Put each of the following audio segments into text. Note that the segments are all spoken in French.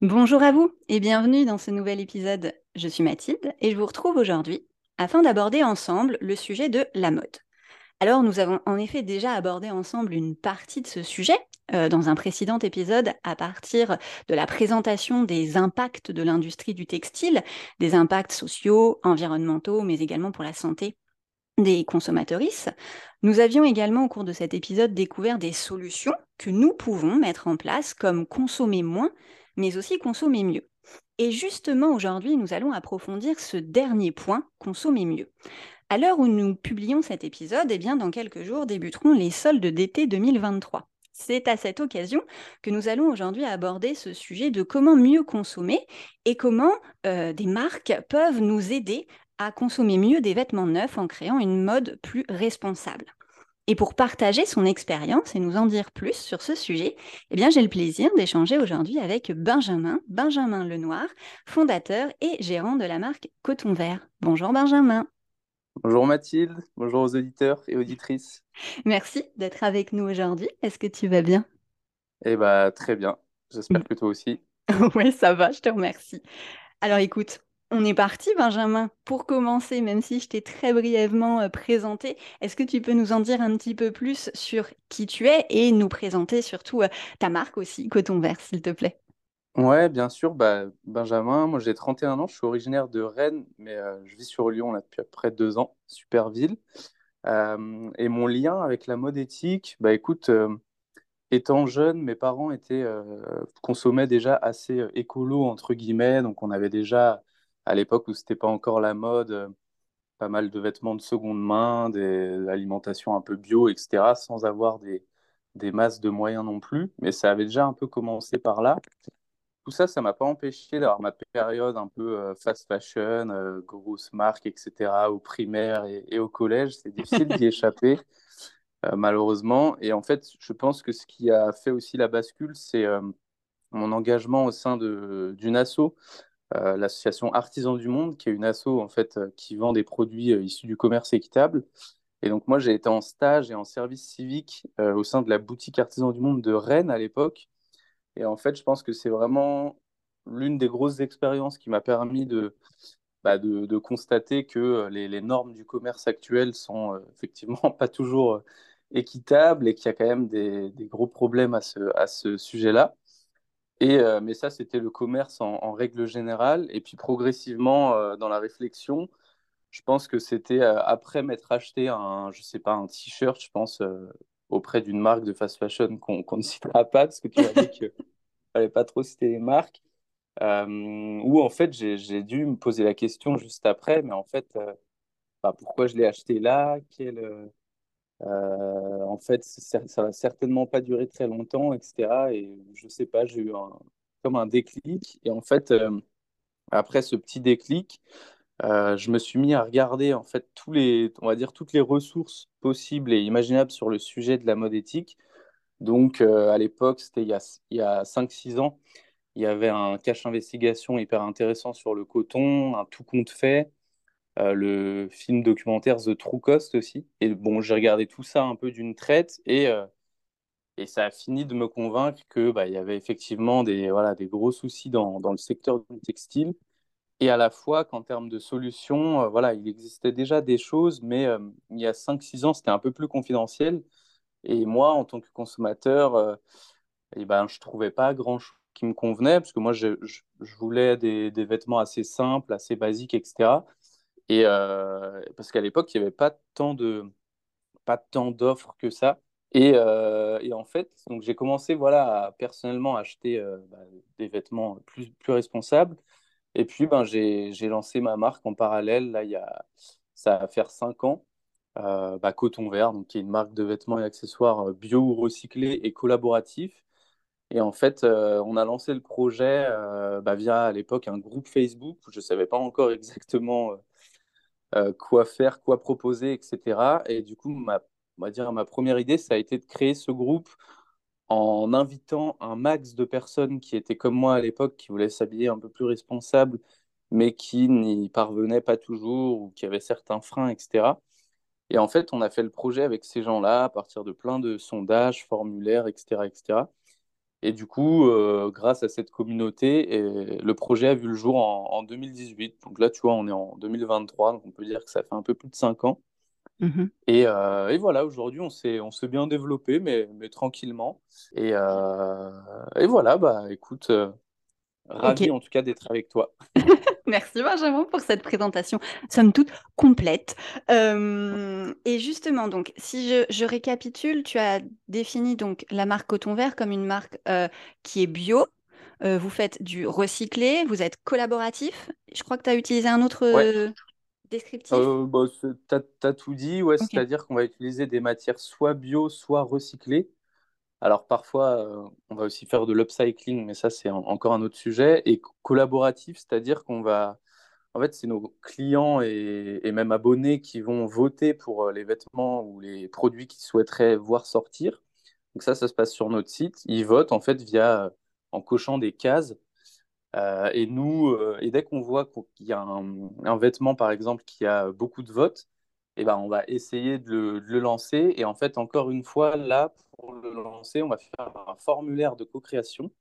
Bonjour à vous et bienvenue dans ce nouvel épisode. Je suis Mathilde et je vous retrouve aujourd'hui afin d'aborder ensemble le sujet de la mode. Alors nous avons en effet déjà abordé ensemble une partie de ce sujet euh, dans un précédent épisode à partir de la présentation des impacts de l'industrie du textile, des impacts sociaux, environnementaux, mais également pour la santé des consommatrices. Nous avions également au cours de cet épisode découvert des solutions que nous pouvons mettre en place comme consommer moins mais aussi consommer mieux. Et justement, aujourd'hui, nous allons approfondir ce dernier point, consommer mieux. À l'heure où nous publions cet épisode, eh bien, dans quelques jours débuteront les soldes d'été 2023. C'est à cette occasion que nous allons aujourd'hui aborder ce sujet de comment mieux consommer et comment euh, des marques peuvent nous aider à consommer mieux des vêtements neufs en créant une mode plus responsable. Et pour partager son expérience et nous en dire plus sur ce sujet, eh bien, j'ai le plaisir d'échanger aujourd'hui avec Benjamin, Benjamin Lenoir, fondateur et gérant de la marque Coton Vert. Bonjour Benjamin. Bonjour Mathilde, bonjour aux auditeurs et auditrices. Merci d'être avec nous aujourd'hui. Est-ce que tu vas bien? Eh bien, très bien. J'espère que toi aussi. oui, ça va, je te remercie. Alors écoute, on est parti, Benjamin. Pour commencer, même si je t'ai très brièvement euh, présenté, est-ce que tu peux nous en dire un petit peu plus sur qui tu es et nous présenter surtout euh, ta marque aussi, Coton Vert, s'il te plaît? Ouais, bien sûr. Bah, Benjamin, moi j'ai 31 ans, je suis originaire de Rennes, mais euh, je vis sur Lyon là, depuis près de deux ans, super ville. et mon lien avec la mode éthique, bah écoute, étant jeune, mes parents étaient, consommaient déjà assez écolo, entre guillemets, donc on avait déjà à l'époque où c'était pas encore la mode, euh, pas mal de vêtements de seconde main, des alimentations un peu bio, etc., sans avoir des, des masses de moyens non plus. Mais ça avait déjà un peu commencé par là. Tout ça, ça m'a pas empêché d'avoir ma période un peu euh, fast fashion, euh, grosse marque, etc., au primaire et, au collège. C'est difficile d'y échapper, malheureusement. Et en fait, je pense que ce qui a fait aussi la bascule, c'est mon engagement au sein d'une asso l'association Artisans du Monde, qui est une asso en fait euh, qui vend des produits euh, issus du commerce équitable. Et donc moi j'ai été en stage et en service civique au sein de la boutique Artisans du Monde de Rennes à l'époque. Et en fait je pense que c'est vraiment l'une des grosses expériences qui m'a permis de, bah, de, constater que les, normes du commerce actuel sont effectivement pas toujours équitables et qu'il y a quand même des, des gros problèmes à ce, à ce sujet-là. Euh, mais ça, c'était le commerce en, règle générale. Et puis progressivement, euh, dans la réflexion, je pense que c'était euh, après m'être acheté un, je sais pas, un t-shirt, je pense, auprès d'une marque de fast fashion qu'on ne citera pas, parce que tu as dit qu'il fallait pas trop citer les marques, où en fait, j'ai dû me poser la question juste après, mais en fait, bah, pourquoi je l'ai acheté là? Quel, euh, en fait, ça, ça va certainement pas durer très longtemps, etc. Et je sais pas, j'ai eu comme un déclic. Et en fait, euh, après ce petit déclic, euh, je me suis mis à regarder en fait tous les, on va dire toutes les ressources possibles et imaginables sur le sujet de la mode éthique. Donc à l'époque, c'était il y a, a 5-6 ans, il y avait un cache investigation hyper intéressant sur le coton, un tout compte fait. Euh, le film documentaire The True Cost aussi. Et bon, j'ai regardé tout ça un peu d'une traite et, euh, et ça a fini de me convaincre que bah, y avait effectivement des, voilà, des gros soucis dans, dans le secteur du textile et à la fois qu'en termes de solutions, euh, voilà, il existait déjà des choses, mais il y a 5-6 ans, c'était un peu plus confidentiel. Et moi, en tant que consommateur, eh ben, je ne trouvais pas grand-chose qui me convenait, parce que moi, je, je, je voulais des, des, vêtements assez simples, assez basiques, etc. Et euh, parce qu'à l'époque, il n'y avait pas tant de pas tant d'offres que ça. Et, euh, et, en fait, donc j'ai commencé voilà à personnellement acheter euh, bah, des vêtements plus plus responsables. Et puis ben j'ai lancé ma marque en parallèle. Là, il y a ça va faire cinq ans. Bah, Coton Vert, donc qui est une marque de vêtements et accessoires bio recyclés et collaboratifs. Et en fait, on a lancé le projet bah, via à l'époque un groupe Facebook. Je ne savais pas encore exactement quoi faire, quoi proposer, etc. Et du coup, ma, dire, ma première idée, ça a été de créer ce groupe en invitant un max de personnes qui étaient comme moi à l'époque, qui voulaient s'habiller un peu plus responsable, mais qui n'y parvenaient pas toujours ou qui avaient certains freins, etc. Et en fait, on a fait le projet avec ces gens-là à partir de plein de sondages, formulaires, etc. etc. Et du coup, euh, grâce à cette communauté, et le projet a vu le jour en, 2018. Donc là, tu vois, on est en 2023, donc on peut dire que ça fait un peu plus de 5 ans. Mhm. Euh, et, voilà, aujourd'hui, on s'est, on s'est bien développé, mais, mais tranquillement. Et, euh, et voilà, bah écoute, ravi en tout cas d'être avec toi. Merci Benjamin pour cette présentation, somme toute complète. Euh, et justement, donc, si je, récapitule, tu as défini donc la marque Coton Vert comme une marque euh, qui est bio. Euh, vous faites du recyclé, vous êtes collaboratif. Je crois que tu as utilisé un autre descriptif. Bah, tu as, tout dit, ouais, c'est-à-dire qu'on va utiliser des matières soit bio, soit recyclées. Alors parfois, euh, on va aussi faire de l'upcycling, mais ça, c'est encore un autre sujet. Et collaboratif, c'est-à-dire qu'on va... En fait, c'est nos clients et, même abonnés qui vont voter pour euh, les vêtements ou les produits qu'ils souhaiteraient voir sortir. Donc ça, ça se passe sur notre site. Ils votent en fait via euh, en cochant des cases. et nous, et dès qu'on voit qu'il y a un, un, vêtement, par exemple, qui a beaucoup de votes, eh ben, on va essayer de le, lancer. Et en fait, encore une fois, là, pour le lancer, on va faire un formulaire de co-création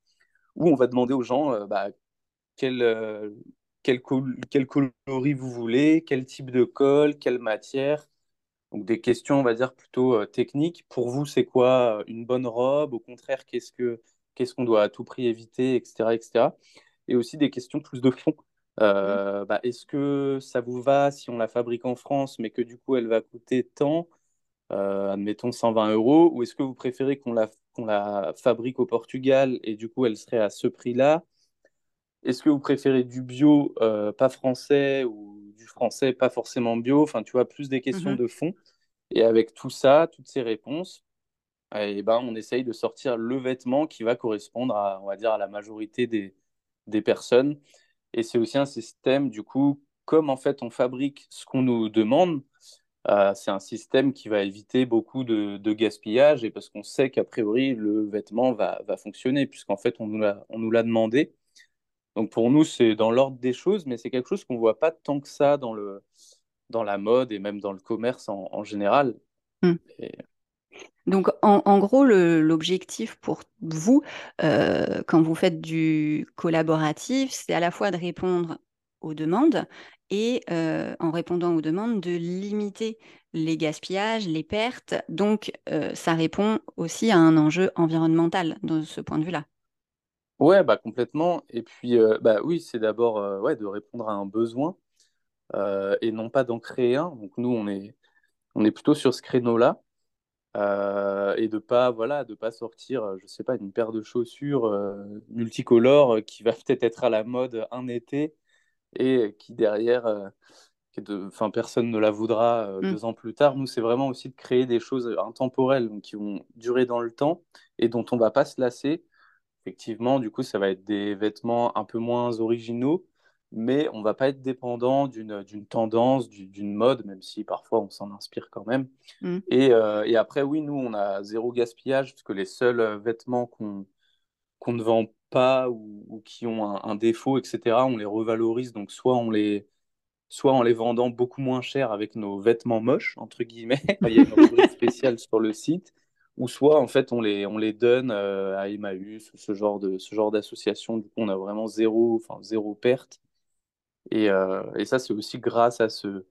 où on va demander aux gens euh, bah, quel, euh, coloris vous voulez, quel type de colle, quelle matière. Donc des questions, on va dire, plutôt euh, techniques. Pour vous, c'est quoi une bonne robe? Au contraire, qu'est-ce que qu'est-ce qu'on doit à tout prix éviter, etc., etc. Et aussi des questions plus de fond. Euh, bah, est-ce que ça vous va si on la fabrique en France, mais que du coup elle va coûter tant, euh, admettons 120 euros, ou est-ce que vous préférez qu'on la, qu'on la fabrique au Portugal et du coup elle serait à ce prix-là? Est-ce que vous préférez du bio euh, pas français ou du français pas forcément bio? Enfin, tu vois, plus des questions mm-hmm. de fond. Et avec tout ça, toutes ces réponses, eh ben, on essaye de sortir le vêtement qui va correspondre à, on va dire, à la majorité des, des personnes. Et c'est aussi un système, du coup, comme en fait on fabrique ce qu'on nous demande, euh, c'est un système qui va éviter beaucoup de, gaspillage et parce qu'on sait qu'a priori le vêtement va, va fonctionner puisqu'en fait on nous l'a demandé. Donc pour nous c'est dans l'ordre des choses, mais c'est quelque chose qu'on ne voit pas tant que ça dans, le, dans la mode et même dans le commerce en, général. Hmm. Donc, en, gros, l'objectif pour vous, euh, quand vous faites du collaboratif, c'est à la fois de répondre aux demandes et, euh, en répondant aux demandes, de limiter les gaspillages, les pertes. Donc, euh, ça répond aussi à un enjeu environnemental de ce point de vue-là. Ouais, bah complètement. Et puis, bah oui, c'est d'abord ouais, de répondre à un besoin et non pas d'en créer un. Donc, nous, on est, on est plutôt sur ce créneau-là. Euh, et de pas voilà de pas sortir euh, je sais pas une paire de chaussures euh, multicolores qui va peut-être être à la mode un été et qui derrière enfin personne ne la voudra mm. deux ans plus tard nous c'est vraiment aussi de créer des choses intemporelles qui vont durer dans le temps et dont on va pas se lasser effectivement du coup ça va être des vêtements un peu moins originaux mais on va pas être dépendant d'une tendance, d'une mode, même si parfois on s'en inspire quand même. Mm. Euh, et, après, oui, nous, on a zéro gaspillage, parce que les seuls euh, vêtements qu'on ne vend pas ou, qui ont un, défaut, etc., on les revalorise. Donc, soit on les, soit en les vendant beaucoup moins cher avec nos vêtements moches, entre guillemets, il y a une rubrique spéciale sur le site, ou soit en fait on les, on les donne euh, à Emmaüs, ce genre de ce genre d'association. Du coup, on a vraiment zéro, enfin, zéro perte. Et, euh, et ça, c'est aussi grâce à ce,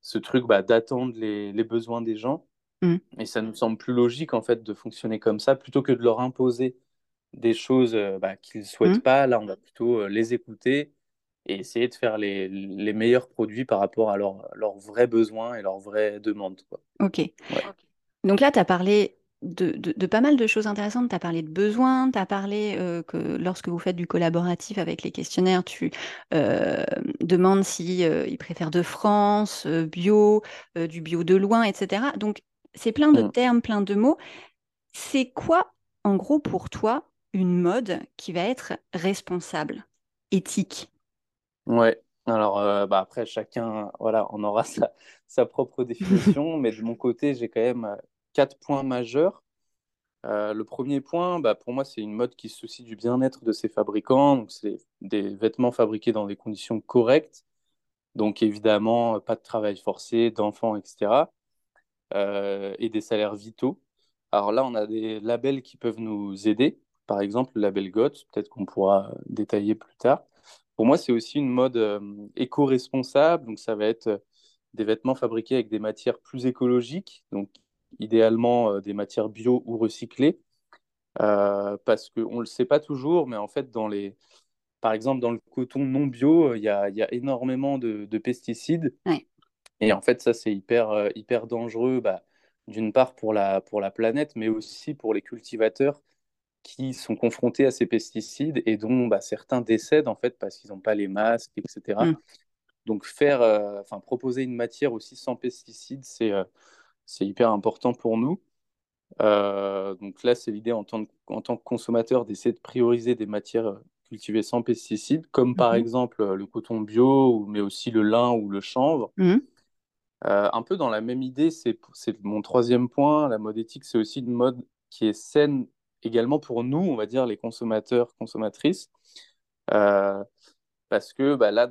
ce truc bah, d'attendre les, les, besoins des gens. Mm. Et ça nous semble plus logique, en fait, de fonctionner comme ça, plutôt que de leur imposer des choses euh, bah, qu'ils ne souhaitent mm. pas. Là, on va plutôt euh, les écouter et essayer de faire les, les meilleurs produits par rapport à leurs vrais besoins et leurs vraies demandes. Quoi. Ok. Donc là, tu as parlé de, pas mal de choses intéressantes. Tu as parlé de besoins, tu as parlé euh, que lorsque vous faites du collaboratif avec les questionnaires, tu euh, demandes si euh, ils préfèrent de France, bio, du bio de loin, etc. Donc, c'est plein de mmh. termes, plein de mots. C'est quoi, en gros, pour toi, une mode qui va être responsable, éthique? Ouais. Alors, euh, bah, après, chacun voilà, on aura sa, sa propre définition, mais de mon côté, j'ai quand même quatre points majeurs. Euh, le premier point, bah, pour moi, c'est une mode qui se soucie du bien-être de ses fabricants. Donc, c'est des vêtements fabriqués dans des conditions correctes. Donc, évidemment, pas de travail forcé, d'enfants, etc. euh, et des salaires vitaux. Alors là, on a des labels qui peuvent nous aider. Par exemple, le label GOTS, peut-être qu'on pourra détailler plus tard. Pour moi, c'est aussi une mode euh, éco-responsable. Donc, ça va être des vêtements fabriqués avec des matières plus écologiques, donc idéalement euh, des matières bio ou recyclées. Euh, parce qu'on ne le sait pas toujours, mais en fait, dans les, par exemple, dans le coton non bio, il y a, il y a énormément de, de pesticides. Ouais. Et en fait, ça, c'est hyper, euh, hyper dangereux, bah, d'une part pour la, pour la planète, mais aussi pour les cultivateurs qui sont confrontés à ces pesticides et dont bah, certains décèdent en fait parce qu'ils n'ont pas les masques, etc. Mm. Donc faire, euh, proposer une matière aussi sans pesticides, c'est euh, c'est hyper important pour nous. Euh, donc là, c'est l'idée en tant, que- en tant que consommateur d'essayer de prioriser des matières cultivées sans pesticides, comme par Mhm. exemple euh, le coton bio, mais aussi le lin ou le chanvre. Mhm. Euh, un peu dans la même idée, c'est c'est mon troisième point. La mode éthique, c'est aussi une mode qui est saine également pour nous, on va dire les consommateurs, consommatrices. Euh, parce que bah, là,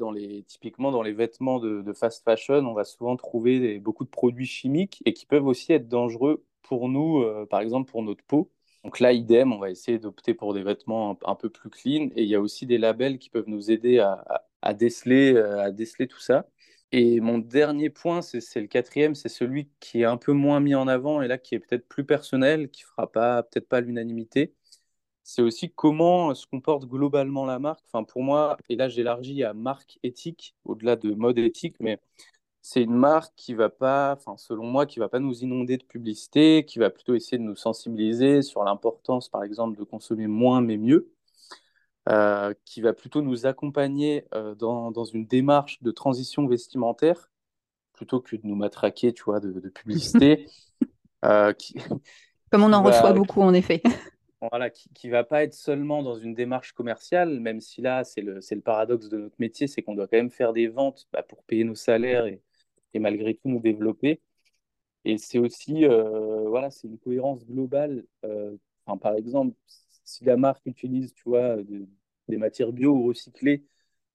typiquement dans les vêtements de, fast fashion, on va souvent trouver beaucoup de produits chimiques et qui peuvent aussi être dangereux pour nous, euh, par exemple pour notre peau. Donc là, idem, on va essayer d'opter pour des vêtements un, peu plus clean. Et il y a aussi des labels qui peuvent nous aider à, déceler, euh, à déceler tout ça. Et mon dernier point, c'est le quatrième, c'est celui qui est un peu moins mis en avant et là qui est peut-être plus personnel, qui fera pas peut-être pas l'unanimité. C'est aussi comment se comporte globalement la marque. Enfin, pour moi, et là j'élargis à marque éthique, au-delà de mode éthique, mais c'est une marque qui va pas, enfin, selon moi, qui va pas nous inonder de publicité, qui va plutôt essayer de nous sensibiliser sur l'importance, par exemple, de consommer moins mais mieux, euh, qui va plutôt nous accompagner euh, dans, dans une démarche de transition vestimentaire, plutôt que de nous matraquer, tu vois, de, de publicité, euh, qui, Comme on en reçoit beaucoup, en effet. Voilà, qui, qui va pas être seulement dans une démarche commerciale, même si là, c'est le, le paradoxe de notre métier, c'est qu'on doit quand même faire des ventes bah, pour payer nos salaires et, malgré tout nous développer. Et c'est aussi, euh, voilà, une cohérence globale. Euh, enfin, par exemple, si la marque utilise, tu vois, de- des matières bio ou recyclées,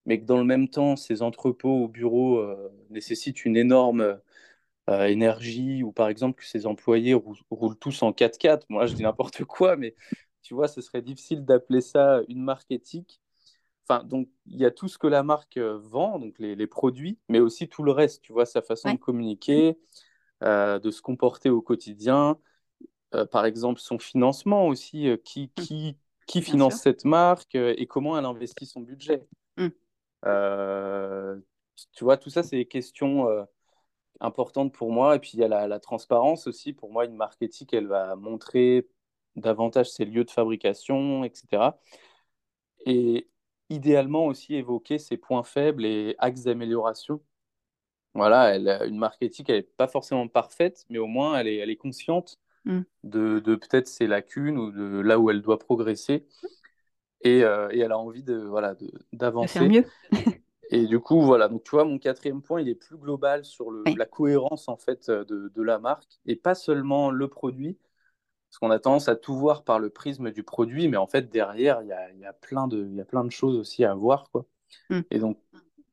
mais que dans le même temps, ces entrepôts au bureau euh, nécessitent une énorme énergie, ou par exemple que ses employés rou- roulent tous en 4x4, moi je dis n'importe quoi, mais tu vois, ce serait difficile d'appeler ça une marque éthique. Enfin, donc il y a tout ce que la marque euh, vend, donc les, les produits, mais aussi tout le reste, tu vois, sa façon de communiquer, euh, de se comporter au quotidien, euh, par exemple son financement aussi, euh, qui, Mm. qui, qui Bien finance sûr. cette marque euh, et comment elle investit son budget. Mm. Euh, tu vois, tout ça, c'est des questions importantes pour moi. Et puis il y a la, la transparence aussi. Pour moi, une marque éthique, elle va montrer davantage ses lieux de fabrication, etc. Et idéalement aussi évoquer ses points faibles et axes d'amélioration. Voilà, elle, une marque éthique, elle n'est pas forcément parfaite, mais au moins elle est, elle est consciente Mm. de, de peut-être ses lacunes ou de là où elle doit progresser. Et, euh, et elle a envie de, voilà, De d'avancer. mieux. Et du coup, voilà. Donc, tu vois, mon quatrième point, il est plus global sur le, Oui. la cohérence, en fait, euh, de, de la marque et pas seulement le produit. Parce qu'on a tendance à tout voir par le prisme du produit, mais en fait, derrière, il y a, il y a plein de, y a plein de choses aussi à voir, quoi. Mm. Et donc,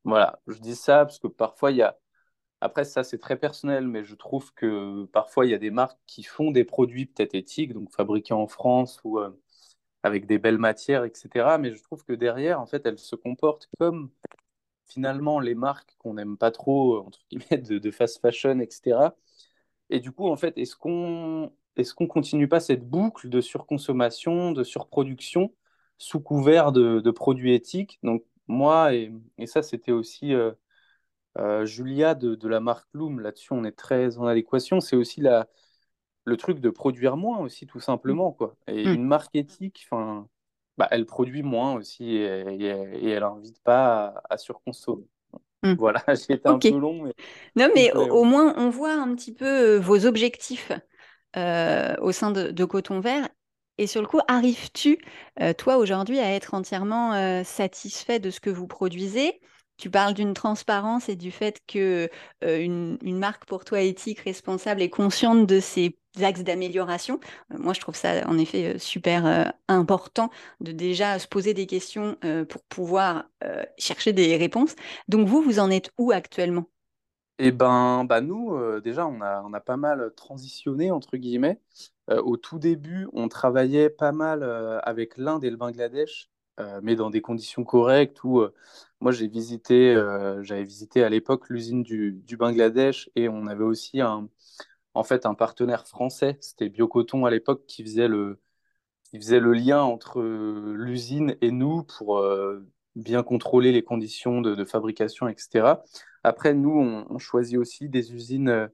voilà, je dis ça parce que parfois, il y a. Après, ça, c'est très personnel, mais je trouve que parfois, il y a des marques qui font des produits peut-être éthiques, donc fabriqués en France ou euh, avec des belles matières, etc. Mais je trouve que derrière, en fait, elles se comportent comme finalement les marques qu'on n'aime pas trop, entre guillemets, de, de fast fashion, etc. Et du coup, en fait, est-ce qu'on est-ce qu'on continue pas cette boucle de surconsommation, de surproduction sous couvert de, de produits éthiques? Donc, moi, et, et ça, c'était aussi euh, euh, Julia de, de la marque Loom, là-dessus, on est très en adéquation. C'est aussi la, le truc de produire moins aussi, tout simplement, quoi. Et Mm. une marque éthique, enfin, bah, elle produit moins aussi et, et- et elle n'invite pas à, à surconsommer. Mm. Voilà, j'ai été un peu long, mais Non, mais au, complet, au ouais. moins, on voit un petit peu euh, vos objectifs euh, au sein de, de Coton Vert. Et sur le coup, arrives-tu, euh, toi, aujourd'hui, à être entièrement euh, satisfait de ce que vous produisez? tu parles d'une transparence et du fait que une, marque pour toi éthique, responsable et consciente de ses axes d'amélioration. moi, je trouve ça en effet super important de déjà se poser des questions pour pouvoir chercher des réponses. Donc vous, vous en êtes où actuellement? Eh ben, bah nous, déjà, on a, pas mal transitionné entre guillemets. au tout début, on travaillait pas mal avec l'Inde et le Bangladesh euh, mais dans des conditions correctes où euh, moi j'ai visité, euh, j'avais visité à l'époque l'usine du, Bangladesh et on avait aussi un, en fait un partenaire français, c'était Biocoton à l'époque qui faisait le, qui faisait le lien entre l'usine et nous pour bien contrôler les conditions de, fabrication, etc. Après, nous, on, choisit aussi des usines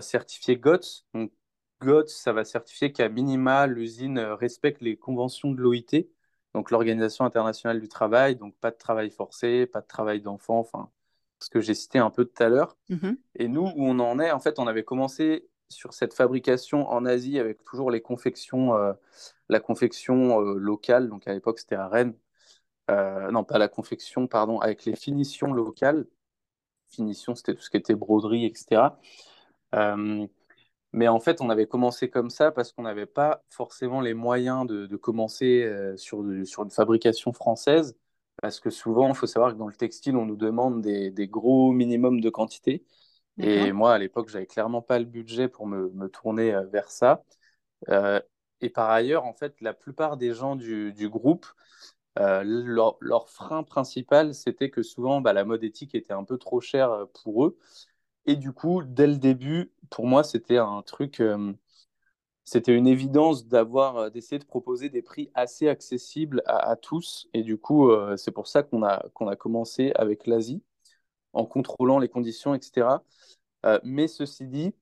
certifiées GOTS. Donc, GOTS, ça va certifier qu'à minima, l'usine respecte les conventions de l'OIT donc l'Organisation internationale du travail, donc pas de travail forcé, pas de travail d'enfant, enfin ce que j'ai cité un peu tout à l'heure. Mhm. Et nous, où on en est, en fait, on avait commencé sur cette fabrication en Asie avec toujours les confections, euh, la confection euh, locale, donc à l'époque c'était à Rennes, euh, non pas la confection, pardon, avec les finitions locales. Finition, c'était tout ce qui était broderie, etc. Mais en fait, on avait commencé comme ça parce qu'on n'avait pas forcément les moyens de, commencer euh, sur, sur une fabrication française. Parce que souvent, il faut savoir que dans le textile, on nous demande des, gros minimums de quantité. Et moi, à l'époque, j'avais clairement pas le budget pour me, tourner euh, vers ça. Euh, et par ailleurs, en fait, la plupart des gens du, groupe, leur, frein principal, c'était que souvent, bah, la mode éthique était un peu trop chère pour eux. Et du coup, dès le début, pour moi, c'était un truc, euh, c'était une évidence d'avoir, euh, d'essayer de proposer des prix assez accessibles à, tous. Et du coup, euh, c'est pour ça qu'on a, qu'on a commencé avec l'Asie, en contrôlant les conditions, etc. mais ceci dit,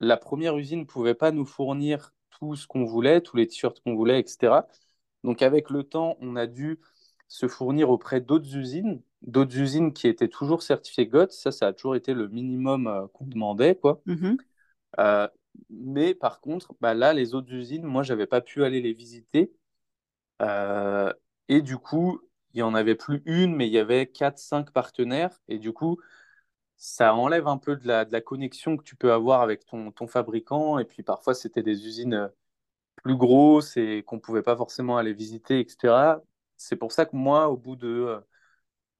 la première usine ne pouvait pas nous fournir tout ce qu'on voulait, tous les t-shirts qu'on voulait, etc. Donc avec le temps, on a dû se fournir auprès d'autres usines d'autres usines qui étaient toujours certifiées GOTS. Ça, ça a toujours été le minimum euh, qu'on demandait, quoi. Euh, mais par contre, bah, là, les autres usines, moi, j'avais pas pu aller les visiter. Euh, et du coup, il y en avait plus une, mais il y avait 4-5 partenaires. Et du coup, ça enlève un peu de la, de la connexion que tu peux avoir avec ton, ton fabricant. Et puis parfois, c'était des usines plus grosses et qu'on pouvait pas forcément aller visiter, etc. C'est pour ça que moi, au bout de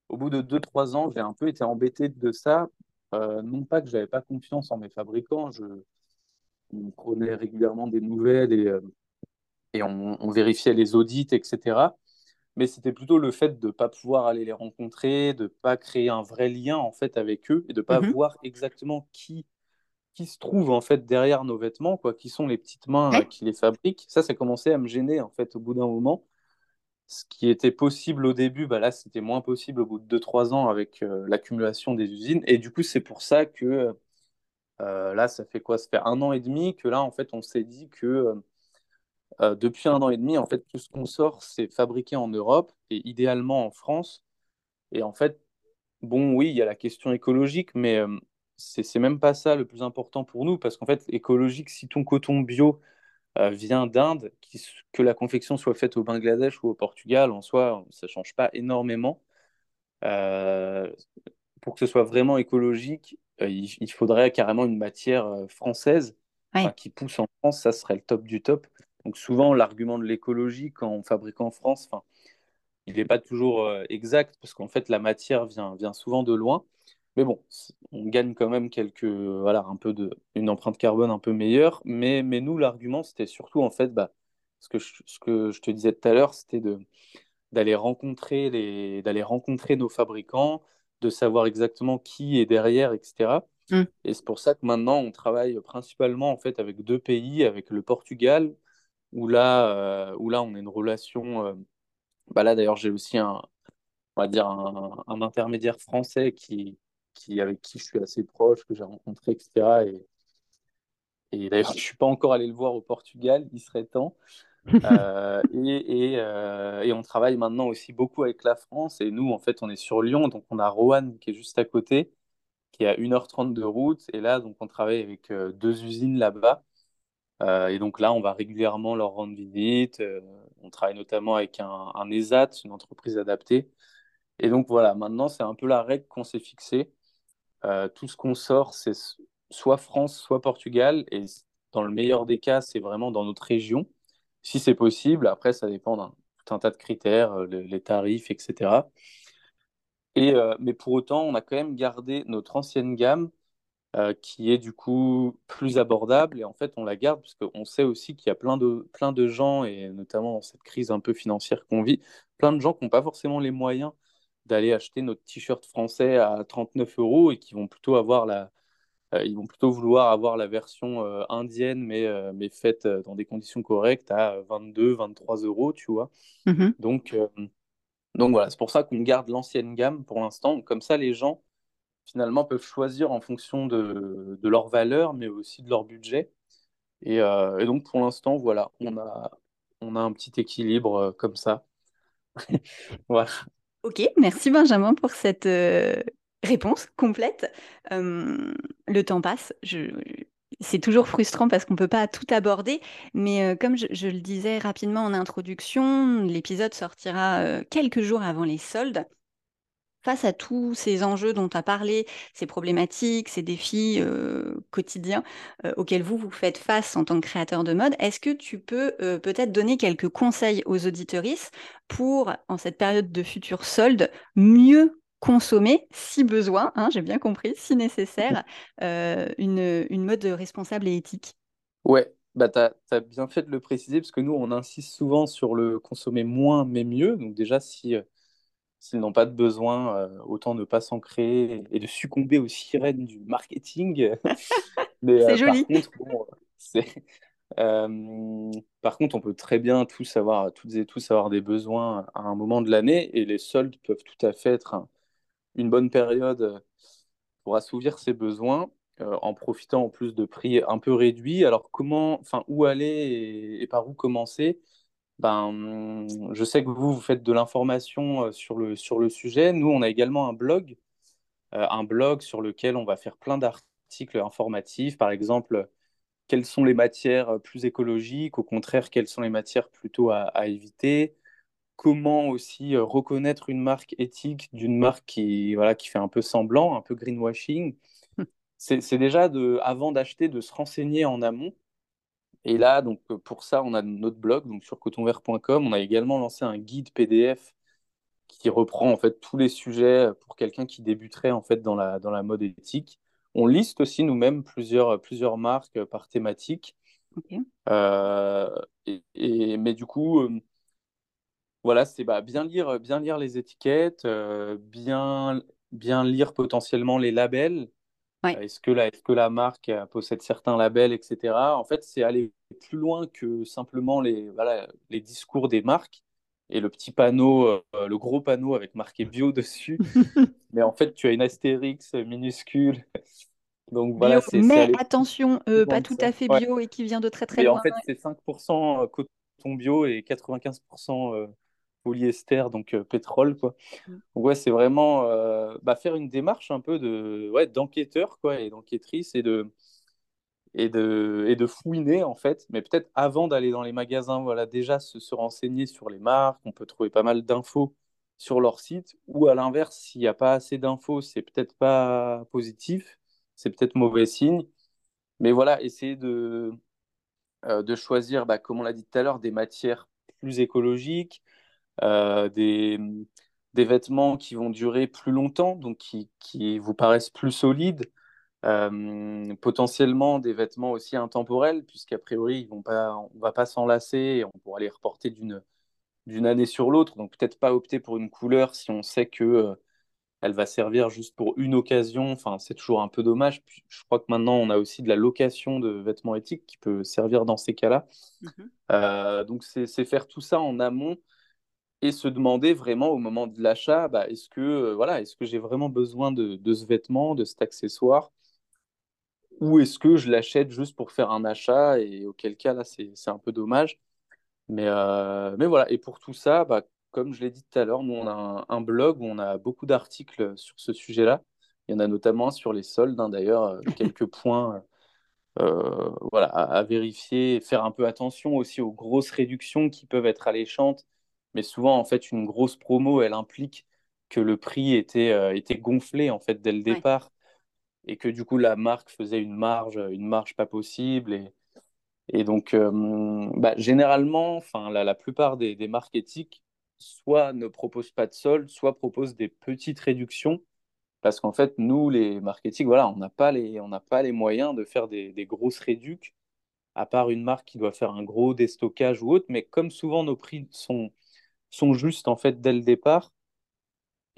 au bout de 2-3 ans, j'ai un peu été embêté de ça. Euh, non pas que j'avais pas confiance en mes fabricants, je on prenait régulièrement des nouvelles et, euh, et on, vérifiait les audits, etc. Mais c'était plutôt le fait de ne pas pouvoir aller les rencontrer, de ne pas créer un vrai lien en fait avec eux et de ne pas mhm. voir exactement qui, qui se trouve en fait derrière nos vêtements, quoi, qui sont les petites mains qui les fabriquent. Ça, ça commençait à me gêner en fait au bout d'un moment ce qui était possible au début, bah là, c'était moins possible au bout de 2-3 ans avec euh, l'accumulation des usines. Et du coup, c'est pour ça que euh, là, ça fait quoi? Ça fait un an et demi que là, en fait, on s'est dit que euh, depuis un an et demi, en fait, tout ce qu'on sort, c'est fabriqué en Europe et idéalement en France. Et en fait, bon, oui, il y a la question écologique, mais c'est même pas ça le plus important pour nous, parce qu'en fait, écologique, si ton coton bio euh, vient d'Inde, que la confection soit faite au Bangladesh ou au Portugal, en soi, ça change pas énormément. Euh, pour que ce soit vraiment écologique, euh, il, faudrait carrément une matière française qui pousse en France, ça serait le top du top. Donc souvent, l'argument de l'écologie, quand on fabrique en France, il n'est pas toujours exact, parce qu'en fait, la matière vient, vient souvent de loin. Mais bon, on gagne quand même quelques, voilà, un peu de, une empreinte carbone un peu meilleure. Mais, mais nous, l'argument, c'était surtout, en fait, bah, ce, que je, ce que je te disais tout à l'heure, c'était de, d'aller rencontrer, les, d'aller rencontrer nos fabricants, de savoir exactement qui est derrière, etc. Mm. Et c'est pour ça que maintenant, on travaille principalement, en fait, avec deux pays, avec le Portugal, où là, euh, où là on a une relation... Euh, bah là, d'ailleurs, j'ai aussi un, on va dire, un, un intermédiaire français qui, avec qui je suis assez proche, que j'ai rencontré, etc. Et, et d'ailleurs, je ne suis pas encore allé le voir au Portugal, il serait temps. Euh, euh, et, on travaille maintenant aussi beaucoup avec la France. Et nous, en fait, on est sur Lyon, donc on a Roanne qui est juste à côté, qui est à 1h30 de route. Et là, donc, on travaille avec euh, deux usines là-bas. et donc là, on va régulièrement leur rendre visite. on travaille notamment avec un, ESAT, une entreprise adaptée, Et donc voilà, maintenant, c'est un peu la règle qu'on s'est fixée. Tout ce qu'on sort, c'est soit France, soit Portugal. Et dans le meilleur des cas, c'est vraiment dans notre région. Si c'est possible, après, ça dépend d'un tout un tas de critères, euh, les, tarifs, etc. Et, euh, mais pour autant, on a quand même gardé notre ancienne gamme qui est du coup plus abordable. Et en fait, on la garde parce qu'on sait aussi qu'il y a plein de, plein de gens, et notamment dans cette crise un peu financière qu'on vit, plein de gens qui n'ont pas forcément les moyens d'aller acheter notre t-shirt français à 39 euros et qui vont plutôt avoir la, euh, ils vont plutôt vouloir avoir la version euh, indienne, mais, euh, mais faite dans des conditions correctes à 22, 23 euros, tu vois. Mhm. Donc, donc voilà, c'est pour ça qu'on garde l'ancienne gamme pour l'instant. Comme ça, les gens, finalement, peuvent choisir en fonction de, de leur valeur, mais aussi de leur budget. Et, et donc, pour l'instant, voilà, on a, on a un petit équilibre comme ça. voilà. Ok, merci Benjamin pour cette euh, réponse complète. Euh, le temps passe. C'est toujours frustrant parce qu'on ne peut pas tout aborder, mais euh, comme je, le disais rapidement en introduction, l'épisode sortira quelques jours avant les soldes face à tous ces enjeux dont tu as parlé, ces problématiques, ces défis euh, quotidiens euh, auxquels vous vous faites face en tant que créateur de mode, est-ce que tu peux euh, peut-être donner quelques conseils aux auditorices pour, en cette période de futur solde, mieux consommer, si besoin, hein, j'ai bien compris, si nécessaire, une, une mode responsable et éthique Ouais, bah, tu as, bien fait de le préciser parce que nous, on insiste souvent sur le consommer moins mais mieux. Donc déjà, si S'ils n'ont pas de besoin, euh, autant ne pas s'en créer et de succomber aux sirènes du marketing. C'est euh, joli. Euh, par contre, on peut très bien tous avoir, toutes et tous avoir des besoins à un moment de l'année et les soldes peuvent tout à fait être une bonne période pour assouvir ces besoins en profitant en plus de prix un peu réduits. Alors, comment, enfin, où aller et par où commencer? Ben, je sais que vous, vous faites de l'information euh, sur le, sujet. Nous, on a également un blog, euh, un blog sur lequel on va faire plein d'articles informatifs. Par exemple, quelles sont les matières euh, plus écologiques, au contraire, quelles sont les matières plutôt à, éviter? Comment aussi reconnaître une marque éthique d'une marque qui, voilà, qui fait un peu semblant, un peu greenwashing. C'est déjà, de, avant d'acheter, de se renseigner en amont et là, donc, euh, pour ça, on a notre blog, donc sur cotonvert.com. On a également lancé un guide PDF qui reprend en fait tous les sujets pour quelqu'un qui débuterait en fait dans la, dans la mode éthique. On liste aussi nous-mêmes plusieurs, plusieurs marques par thématique. Euh, et, mais du coup, euh, voilà, c'est bah, bien, lire, bien lire les étiquettes, bien, bien lire potentiellement les labels. Est-ce que, la, est que la marque possède certains labels, etc. En fait, c'est aller plus loin que simplement les, voilà, les discours des marques et le petit panneau, euh, le gros panneau avec marqué bio dessus. mais en fait, tu as une astérix minuscule. Donc voilà, c'est. Mais attention, euh, pas tout à fait bio et qui vient de très très loin. en fait, c'est 5% euh, coton bio et 95% polyester, donc pétrole. Quoi. Mm. Donc ouais, c'est vraiment bah, faire une démarche un peu de ouais, d'enquêteur quoi, et d'enquêtrice et de, et de, et de fouiner en fait, mais peut-être avant d'aller dans les magasins, voilà, déjà se, se, renseigner sur les marques, on peut trouver pas mal d'infos sur leur site, ou à l'inverse, s'il n'y a pas assez d'infos, c'est peut-être pas positif, c'est peut-être mauvais signe, mais voilà, essayer de, euh, de choisir, bah, comme on l'a dit tout à l'heure, des matières plus écologiques, euh, des, des vêtements qui vont durer plus longtemps, donc qui, qui vous paraissent plus solides, euh, potentiellement des vêtements aussi intemporels, puisqu'a priori, ils vont pas, on ne va pas s'enlacer et on pourra les reporter d'une d'une année sur l'autre. Donc peut-être pas opter pour une couleur si on sait que euh, elle va servir juste pour une occasion. Enfin, c'est toujours un peu dommage. Puis, je crois que maintenant, on a aussi de la location de vêtements éthiques qui peut servir dans ces cas-là. Mhm. Euh, donc c'est faire tout ça en amont et se demander vraiment au moment de l'achat, bah, est-ce que voilà, est-ce que j'ai vraiment besoin de, de, ce vêtement, de cet accessoire? Ou est-ce que je l'achète juste pour faire un achat et auquel cas là c'est un peu dommage. Mais, euh, mais voilà, et pour tout ça, bah, comme je l'ai dit tout à l'heure, nous on a un, blog où on a beaucoup d'articles sur ce sujet-là. Il y en a notamment sur les soldes, hein, d'ailleurs, euh, quelques points euh, voilà, à, vérifier, faire un peu attention aussi aux grosses réductions qui peuvent être alléchantes. Mais souvent, en fait, une grosse promo, elle implique que le prix était, était gonflé en fait dès le départ et que du coup la marque faisait une marge, une marge pas possible. Et, et donc, bah, généralement, enfin, la, la plupart des, des marques éthiques soit ne proposent pas de solde, soit proposent des petites réductions. Parce qu'en fait, nous, les marketing, voilà, on n'a pas, les, on pas les moyens de faire des, des grosses réductions, à part une marque qui doit faire un gros déstockage ou autre. Mais comme souvent, nos prix sont, sont justes en fait dès le départ,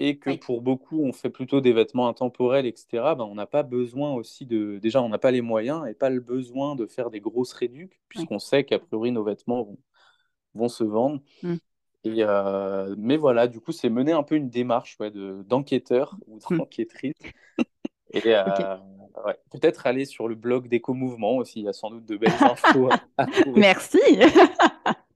et que pour beaucoup, on fait plutôt des vêtements intemporels, etc., ben, on n'a pas besoin aussi de... Déjà, on n'a pas les moyens et pas le besoin de faire des grosses réductions, puisqu'on sait qu'a priori, nos vêtements vont, vont se vendre. Mmh. Et euh, mais voilà, du coup, c'est mener un peu une démarche ouais, d'enquêteur ou mmh. d'enquêtrice. Et euh, ouais, peut-être aller sur le blog d'Éco-Mouvement aussi, il y a sans doute de belles infos à. Merci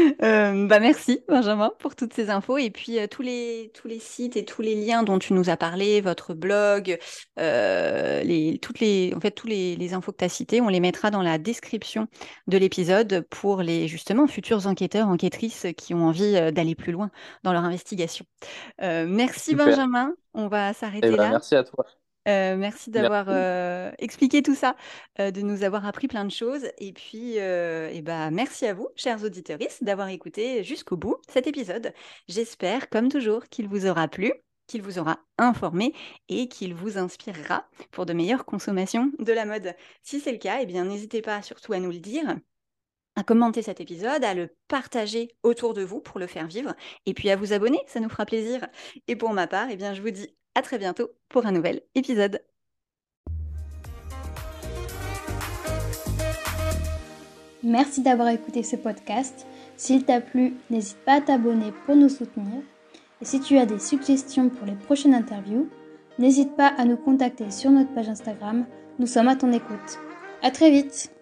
Euh, bah merci Benjamin pour toutes ces infos et puis euh, tous les tous les sites et tous les liens dont tu nous as parlé, votre blog, euh, les toutes les en fait tous les, les infos que tu as citées, on les mettra dans la description de l'épisode pour les justement futurs enquêteurs enquêtrices qui ont envie d'aller plus loin dans leur investigation. merci Benjamin, on va s'arrêter eh ben, là. Merci à toi. Euh, merci d'avoir euh, expliqué tout ça, euh, de nous avoir appris plein de choses. Et puis, et bah, merci à vous, chers auditeurs, d'avoir écouté jusqu'au bout cet épisode. J'espère, comme toujours, qu'il vous aura plu, qu'il vous aura informé et qu'il vous inspirera pour de meilleures consommations de la mode. Si c'est le cas, eh bien, n'hésitez pas surtout à nous le dire à commenter cet épisode, à le partager autour de vous pour le faire vivre, et puis à vous abonner, ça nous fera plaisir. Et pour ma part, eh bien, je vous dis à très bientôt pour un nouvel épisode. Merci d'avoir écouté ce podcast. S'il t'a plu, n'hésite pas à t'abonner pour nous soutenir. Et si tu as des suggestions pour les prochaines interviews, n'hésite pas à nous contacter sur notre page Instagram. Nous sommes à ton écoute. À très vite!